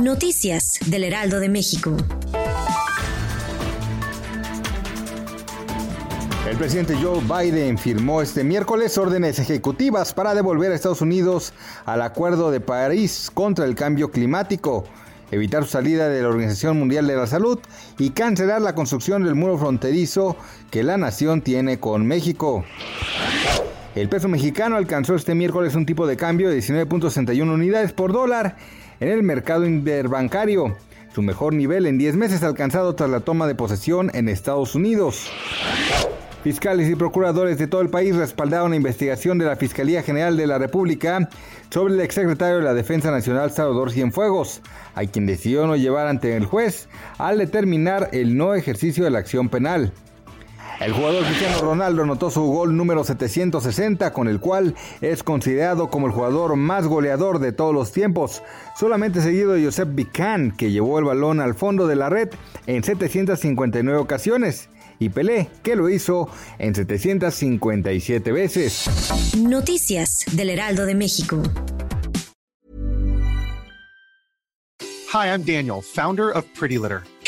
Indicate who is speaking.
Speaker 1: Noticias del Heraldo de México.
Speaker 2: El presidente Joe Biden firmó este miércoles órdenes ejecutivas para devolver a Estados Unidos al Acuerdo de París contra el cambio climático, evitar su salida de la Organización Mundial de la Salud y cancelar la construcción del muro fronterizo que la nación tiene con México. El peso mexicano alcanzó este miércoles un tipo de cambio de 19.61 unidades por dólar en el mercado interbancario, su mejor nivel en 10 meses alcanzado tras la toma de posesión en Estados Unidos. Fiscales y procuradores de todo el país respaldaron la investigación de la Fiscalía General de la República sobre el exsecretario de la Defensa Nacional Salvador Cienfuegos, a quien decidió no llevar ante el juez al determinar el no ejercicio de la acción penal. El jugador Cristiano Ronaldo anotó su gol número 760, con el cual es considerado como el jugador más goleador de todos los tiempos, solamente seguido de Josep Bican, que llevó el balón al fondo de la red en 759 ocasiones y Pelé, que lo hizo en 757 veces.
Speaker 1: Noticias del Heraldo de México.
Speaker 3: Hi, I'm Daniel, founder of Pretty Litter.